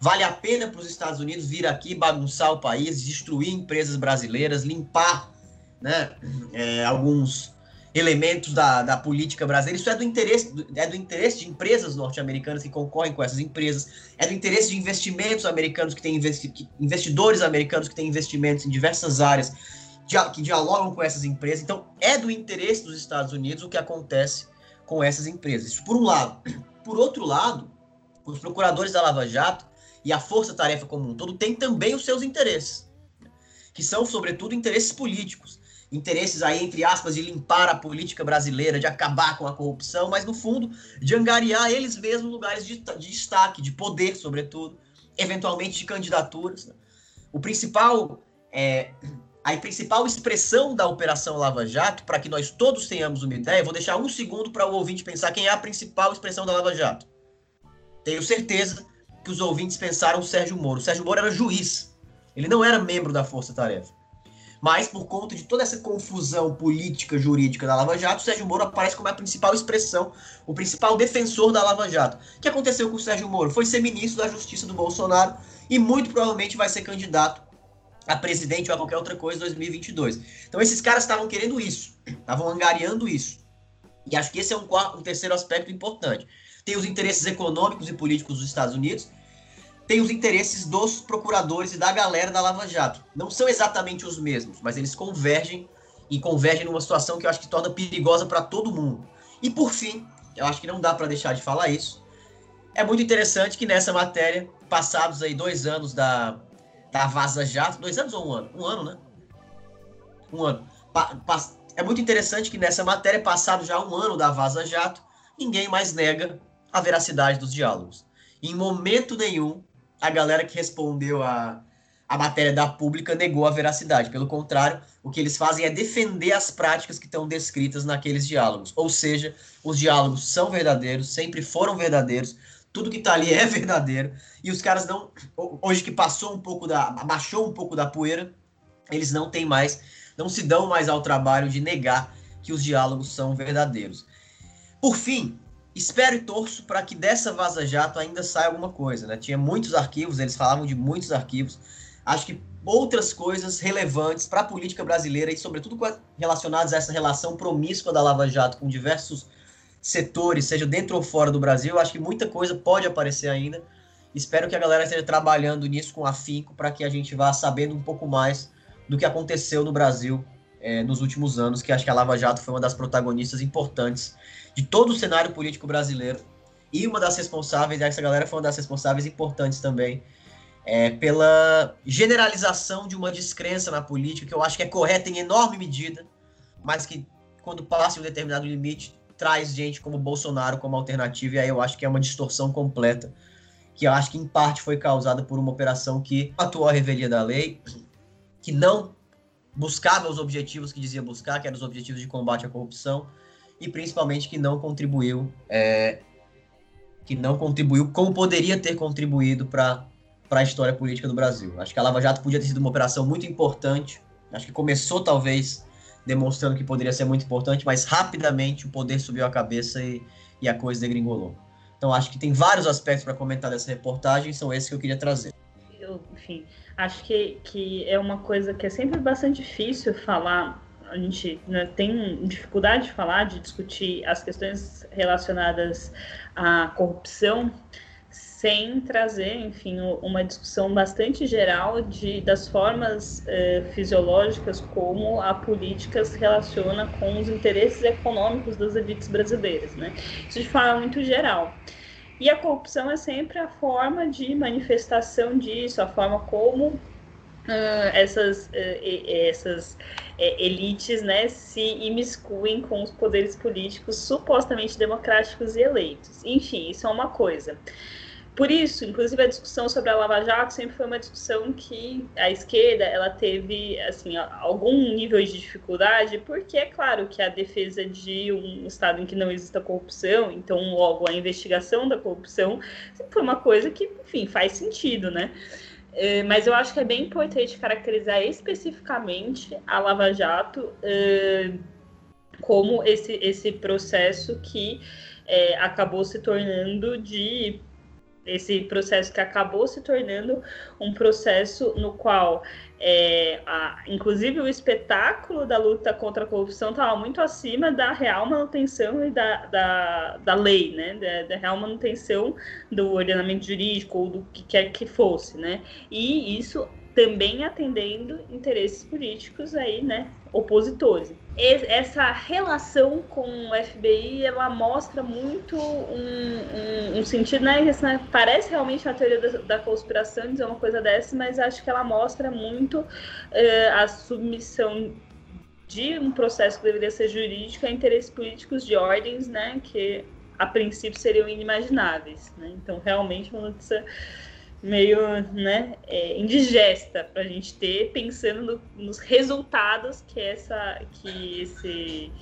Vale a pena para os Estados Unidos vir aqui bagunçar o país, destruir empresas brasileiras, limpar né, é, alguns elementos da, da política brasileira. Isso é do interesse é do interesse de empresas norte-americanas que concorrem com essas empresas, é do interesse de investimentos americanos que têm investi investidores americanos que têm investimentos em diversas áreas que dialogam com essas empresas. Então, é do interesse dos Estados Unidos o que acontece com essas empresas. Isso por um lado. Por outro lado, os procuradores da Lava Jato e a força-tarefa como um todo tem também os seus interesses, que são, sobretudo, interesses políticos. Interesses aí, entre aspas, de limpar a política brasileira, de acabar com a corrupção, mas no fundo, de angariar eles mesmos lugares de, de destaque, de poder, sobretudo, eventualmente de candidaturas. Né? O principal, é, a principal expressão da Operação Lava Jato, para que nós todos tenhamos uma ideia, vou deixar um segundo para o ouvinte pensar quem é a principal expressão da Lava Jato. Tenho certeza que os ouvintes pensaram Sérgio Moro. O Sérgio Moro era juiz. Ele não era membro da Força Tarefa. Mas, por conta de toda essa confusão política, jurídica da Lava Jato, o Sérgio Moro aparece como a principal expressão, o principal defensor da Lava Jato. O que aconteceu com o Sérgio Moro? Foi ser ministro da Justiça do Bolsonaro e muito provavelmente vai ser candidato a presidente ou a qualquer outra coisa em 2022. Então, esses caras estavam querendo isso, estavam angariando isso. E acho que esse é um, quarto, um terceiro aspecto importante tem os interesses econômicos e políticos dos Estados Unidos, tem os interesses dos procuradores e da galera da Lava Jato. Não são exatamente os mesmos, mas eles convergem e convergem numa situação que eu acho que torna perigosa para todo mundo. E por fim, eu acho que não dá para deixar de falar isso. É muito interessante que nessa matéria, passados aí dois anos da, da Vaza Jato, dois anos ou um ano? Um ano, né? Um ano. Pa, pa, é muito interessante que nessa matéria, passado já um ano da Vaza Jato, ninguém mais nega a veracidade dos diálogos. Em momento nenhum, a galera que respondeu a, a matéria da pública negou a veracidade. Pelo contrário, o que eles fazem é defender as práticas que estão descritas naqueles diálogos. Ou seja, os diálogos são verdadeiros, sempre foram verdadeiros, tudo que está ali [laughs] é verdadeiro. E os caras não. Hoje que passou um pouco da. baixou um pouco da poeira, eles não têm mais. não se dão mais ao trabalho de negar que os diálogos são verdadeiros. Por fim, espero e torço para que dessa Vaza Jato ainda saia alguma coisa, né? Tinha muitos arquivos, eles falavam de muitos arquivos. Acho que outras coisas relevantes para a política brasileira e, sobretudo, relacionadas a essa relação promíscua da Lava Jato com diversos setores, seja dentro ou fora do Brasil, acho que muita coisa pode aparecer ainda. Espero que a galera esteja trabalhando nisso com afinco para que a gente vá sabendo um pouco mais do que aconteceu no Brasil é, nos últimos anos, que acho que a Lava Jato foi uma das protagonistas importantes de todo o cenário político brasileiro. E uma das responsáveis, essa galera foi uma das responsáveis importantes também, é, pela generalização de uma descrença na política, que eu acho que é correta em enorme medida, mas que quando passa um determinado limite, traz gente como Bolsonaro como alternativa, e aí eu acho que é uma distorção completa, que eu acho que em parte foi causada por uma operação que atuou a revelia da lei, que não buscava os objetivos que dizia buscar, que eram os objetivos de combate à corrupção, e principalmente que não contribuiu, é, que não contribuiu como poderia ter contribuído para a história política do Brasil. Acho que a Lava Jato podia ter sido uma operação muito importante. Acho que começou talvez demonstrando que poderia ser muito importante, mas rapidamente o poder subiu a cabeça e, e a coisa degringolou. Então acho que tem vários aspectos para comentar dessa reportagem, são esses que eu queria trazer. Eu, enfim, acho que, que é uma coisa que é sempre bastante difícil falar a gente né, tem dificuldade de falar, de discutir as questões relacionadas à corrupção, sem trazer, enfim, uma discussão bastante geral de, das formas eh, fisiológicas como a política se relaciona com os interesses econômicos das elites brasileiras, né? Isso de forma muito geral. E a corrupção é sempre a forma de manifestação disso, a forma como uh, essas, uh, essas uh, elites né, se imiscuem com os poderes políticos supostamente democráticos e eleitos. Enfim, isso é uma coisa. Por isso, inclusive, a discussão sobre a Lava Jato sempre foi uma discussão que a esquerda ela teve assim algum nível de dificuldade, porque é claro que a defesa de um Estado em que não exista corrupção, então logo a investigação da corrupção, foi uma coisa que, enfim, faz sentido, né? É, mas eu acho que é bem importante caracterizar especificamente a Lava Jato é, como esse, esse processo que é, acabou se tornando de esse processo que acabou se tornando um processo no qual, é, a, inclusive, o espetáculo da luta contra a corrupção estava muito acima da real manutenção e da, da, da lei, né? Da, da, real manutenção do ordenamento jurídico ou do que quer que fosse, né? E isso também atendendo interesses políticos aí, né? Opositores essa relação com o FBI ela mostra muito um, um, um sentido, né? Parece realmente uma teoria da, da, conspiração dizer uma coisa dessa, mas acho que ela mostra muito uh, a submissão de um processo que deveria ser jurídico a interesses políticos de ordens, né? Que a princípio seriam inimagináveis, né? Então, realmente, uma notícia meio né, é, indigesta para a gente ter, pensando no, nos resultados que essa que esse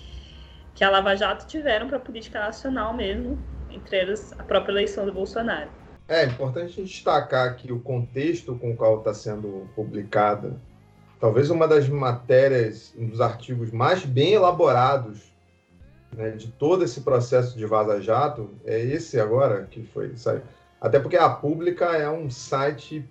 que a Lava Jato tiveram para a política nacional mesmo, entre elas a própria eleição do Bolsonaro. É importante destacar que o contexto com o qual está sendo publicada, talvez uma das matérias, um dos artigos mais bem elaborados né, de todo esse processo de Vaza Jato, é esse agora que foi saiu até porque a Pública é um site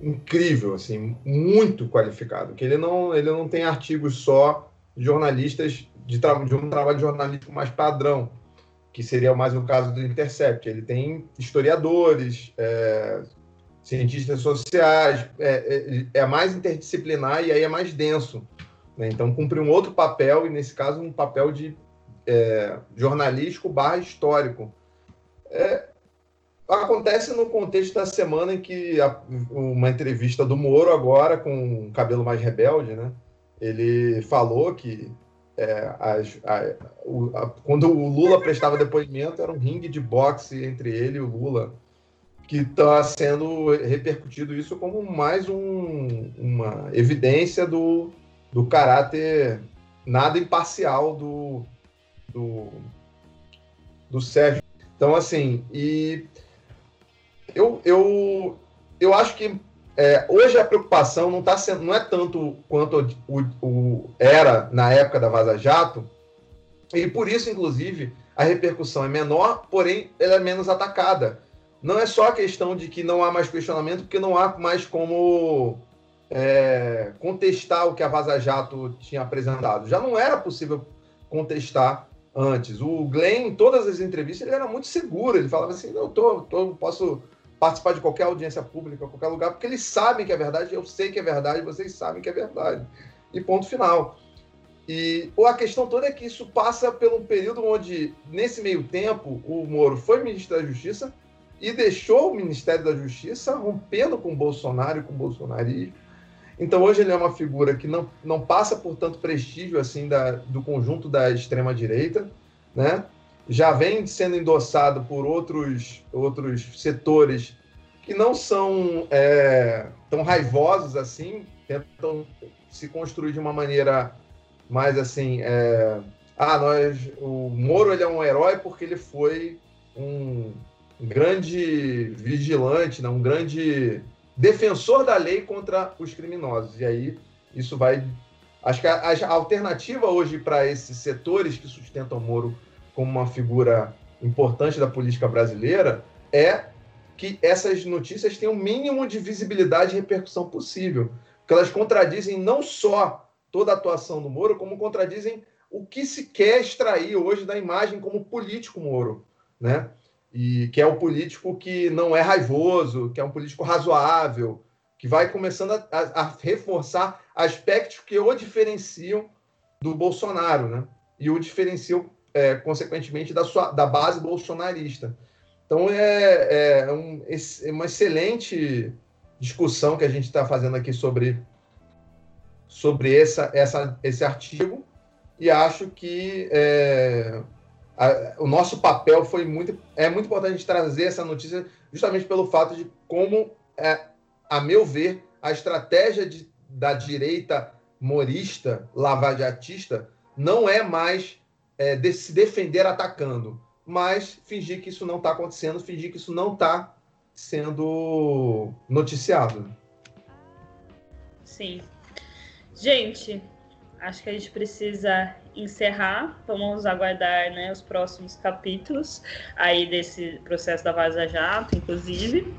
incrível, assim, muito qualificado, que ele não, ele não tem artigos só de jornalistas de, de um trabalho jornalístico mais padrão, que seria mais o caso do Intercept. Ele tem historiadores, é, cientistas sociais, é, é, é, mais interdisciplinar e aí é mais denso. Né? Então, cumpre um outro papel, e nesse caso, um papel de é, jornalístico barra histórico. É, acontece no contexto da semana em que a, uma entrevista do Moro agora com o cabelo mais rebelde, né? Ele falou que é, a, o, a, quando o Lula prestava depoimento era um ringue de boxe entre ele e o Lula, que está sendo repercutido isso como mais um, uma evidência do, do caráter nada imparcial do, do, do Sérgio. Então, assim, e eu, eu, eu acho que é, hoje a preocupação não, tá sendo, não é tanto quanto o, o, era na época da Vaza Jato, e por isso, inclusive, a repercussão é menor, porém ela é menos atacada. Não é só a questão de que não há mais questionamento, porque não há mais como é, contestar o que a Vaza Jato tinha apresentado. Já não era possível contestar antes. O Glenn, em todas as entrevistas, ele era muito seguro. Ele falava assim: não, tô, tô, posso participar de qualquer audiência pública, qualquer lugar, porque eles sabem que é verdade, eu sei que é verdade, vocês sabem que é verdade. E ponto final. E a questão toda é que isso passa um período onde, nesse meio tempo, o Moro foi ministro da Justiça e deixou o Ministério da Justiça rompendo com o Bolsonaro e com o bolsonarismo. Então, hoje ele é uma figura que não, não passa por tanto prestígio assim da, do conjunto da extrema-direita, né? Já vem sendo endossado por outros, outros setores que não são é, tão raivosos assim, tentam se construir de uma maneira mais assim. É, ah, nós, o Moro ele é um herói porque ele foi um grande vigilante, né, um grande defensor da lei contra os criminosos. E aí isso vai. Acho que a, a alternativa hoje para esses setores que sustentam o Moro como uma figura importante da política brasileira é que essas notícias tenham o mínimo de visibilidade e repercussão possível. Porque elas contradizem não só toda a atuação do Moro, como contradizem o que se quer extrair hoje da imagem como político Moro, né? E que é o político que não é raivoso, que é um político razoável, que vai começando a, a, a reforçar aspectos que o diferenciam do Bolsonaro, né? E o diferenciam é, consequentemente, da, sua, da base bolsonarista. Então, é, é, um, é uma excelente discussão que a gente está fazendo aqui sobre, sobre essa, essa, esse artigo, e acho que é, a, o nosso papel foi muito. É muito importante a gente trazer essa notícia justamente pelo fato de como, é, a meu ver, a estratégia de, da direita morista, lavajatista, não é mais é, de se defender atacando, mas fingir que isso não está acontecendo, fingir que isso não está sendo noticiado. Sim. Gente, acho que a gente precisa encerrar. Vamos aguardar né, os próximos capítulos aí desse processo da Vaza Jato, inclusive.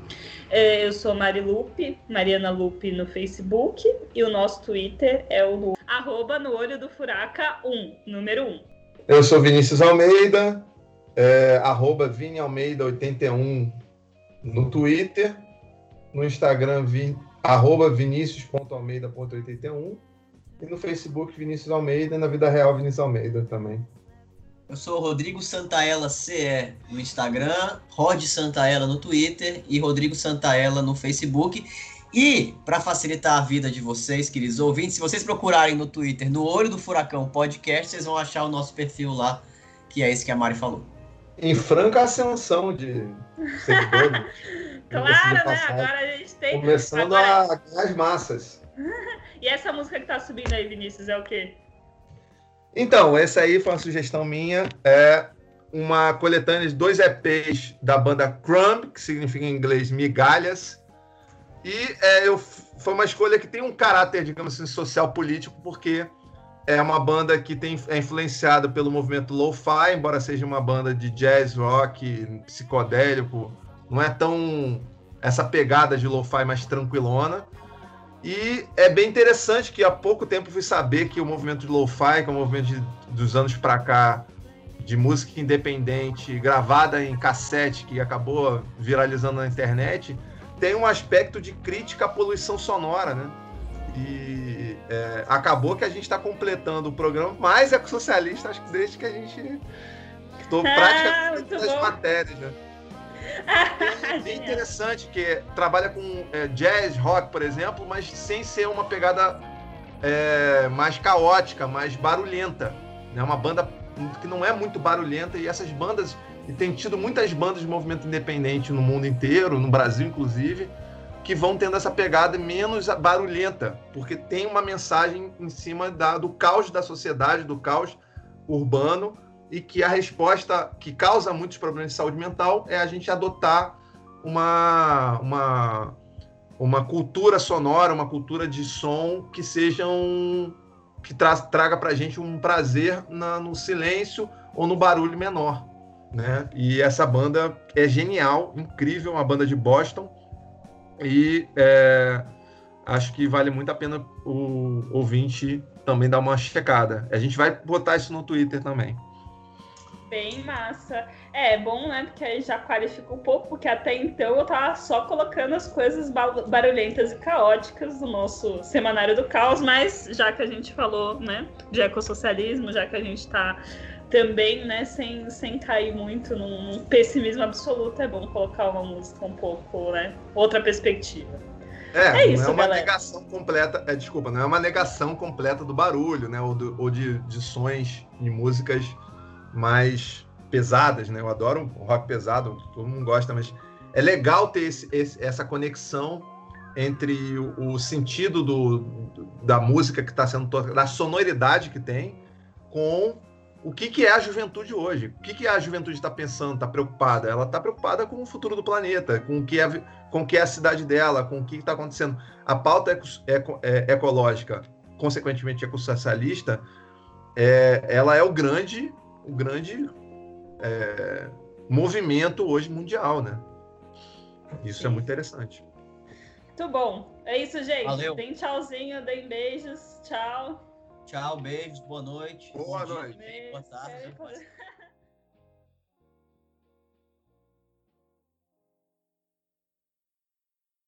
É, eu sou Mari Lupe, Mariana Lupe no Facebook, e o nosso Twitter é o arroba no olho do furaca 1, número 1. Eu sou Vinícius Almeida, é, arroba Vini Almeida 81 no Twitter, no Instagram, vi, arroba vinicius.almeida.81 e no Facebook Vinícius Almeida e na vida real Vinícius Almeida também. Eu sou Rodrigo Santaella CE no Instagram, Rod Santaella no Twitter e Rodrigo Santaella no Facebook. E, para facilitar a vida de vocês, queridos ouvintes, se vocês procurarem no Twitter, no Olho do Furacão Podcast, vocês vão achar o nosso perfil lá, que é esse que a Mari falou. Em franca ascensão de seguidores. [laughs] claro, né? Agora a gente tem. Começando Agora... a ganhar as massas. [laughs] e essa música que tá subindo aí, Vinícius, é o quê? Então, essa aí foi uma sugestão minha. É uma coletânea de dois EPs da banda Crumb, que significa em inglês migalhas. E é, eu, foi uma escolha que tem um caráter, digamos assim, social político, porque é uma banda que tem, é influenciada pelo movimento lo-fi, embora seja uma banda de jazz, rock, psicodélico, não é tão essa pegada de lo-fi mais tranquilona. E é bem interessante que há pouco tempo fui saber que o movimento de lo-fi, que é um movimento de, dos anos para cá, de música independente, gravada em cassete, que acabou viralizando na internet, tem um aspecto de crítica à poluição sonora, né? E é, acabou que a gente está completando o programa mais ecossocialista, acho que desde que a gente. Estou ah, praticamente nas matérias, né? [laughs] É bem interessante que trabalha com é, jazz, rock, por exemplo, mas sem ser uma pegada é, mais caótica, mais barulhenta. É né? uma banda que não é muito barulhenta e essas bandas e tem tido muitas bandas de movimento independente no mundo inteiro, no Brasil inclusive, que vão tendo essa pegada menos barulhenta, porque tem uma mensagem em cima da, do caos da sociedade, do caos urbano, e que a resposta que causa muitos problemas de saúde mental é a gente adotar uma, uma, uma cultura sonora, uma cultura de som que sejam que tra traga para a gente um prazer na, no silêncio ou no barulho menor, né? E essa banda é genial, incrível, uma banda de Boston e é, acho que vale muito a pena o ouvinte também dar uma checada. A gente vai botar isso no Twitter também bem massa. É, bom, né? Porque aí já qualifica um pouco, porque até então eu tava só colocando as coisas barulhentas e caóticas do nosso Semanário do Caos, mas já que a gente falou, né, de ecossocialismo, já que a gente tá também, né, sem, sem cair muito num, pessimismo absoluto, é bom colocar uma música um pouco, né, outra perspectiva. É, é isso, não é uma galera. negação completa, é, desculpa, não é uma negação completa do barulho, né, ou, do, ou de, de sons e músicas mais pesadas, né? Eu adoro o rock pesado, todo mundo gosta, mas é legal ter esse, esse, essa conexão entre o, o sentido do, do, da música que está sendo tocada, da sonoridade que tem, com o que, que é a juventude hoje. O que, que a juventude está pensando, está preocupada? Ela está preocupada com o futuro do planeta, com o que é, com o que é a cidade dela, com o que está acontecendo. A pauta eco, eco, é, ecológica, consequentemente ecossocialista, é, ela é o grande o grande é, movimento hoje mundial, né? Isso Sim. é muito interessante. Muito bom. É isso, gente. Valeu. Deem tchauzinho, deem beijos. Tchau. Tchau, beijos, boa noite. Boa noite. Dia, boa tarde.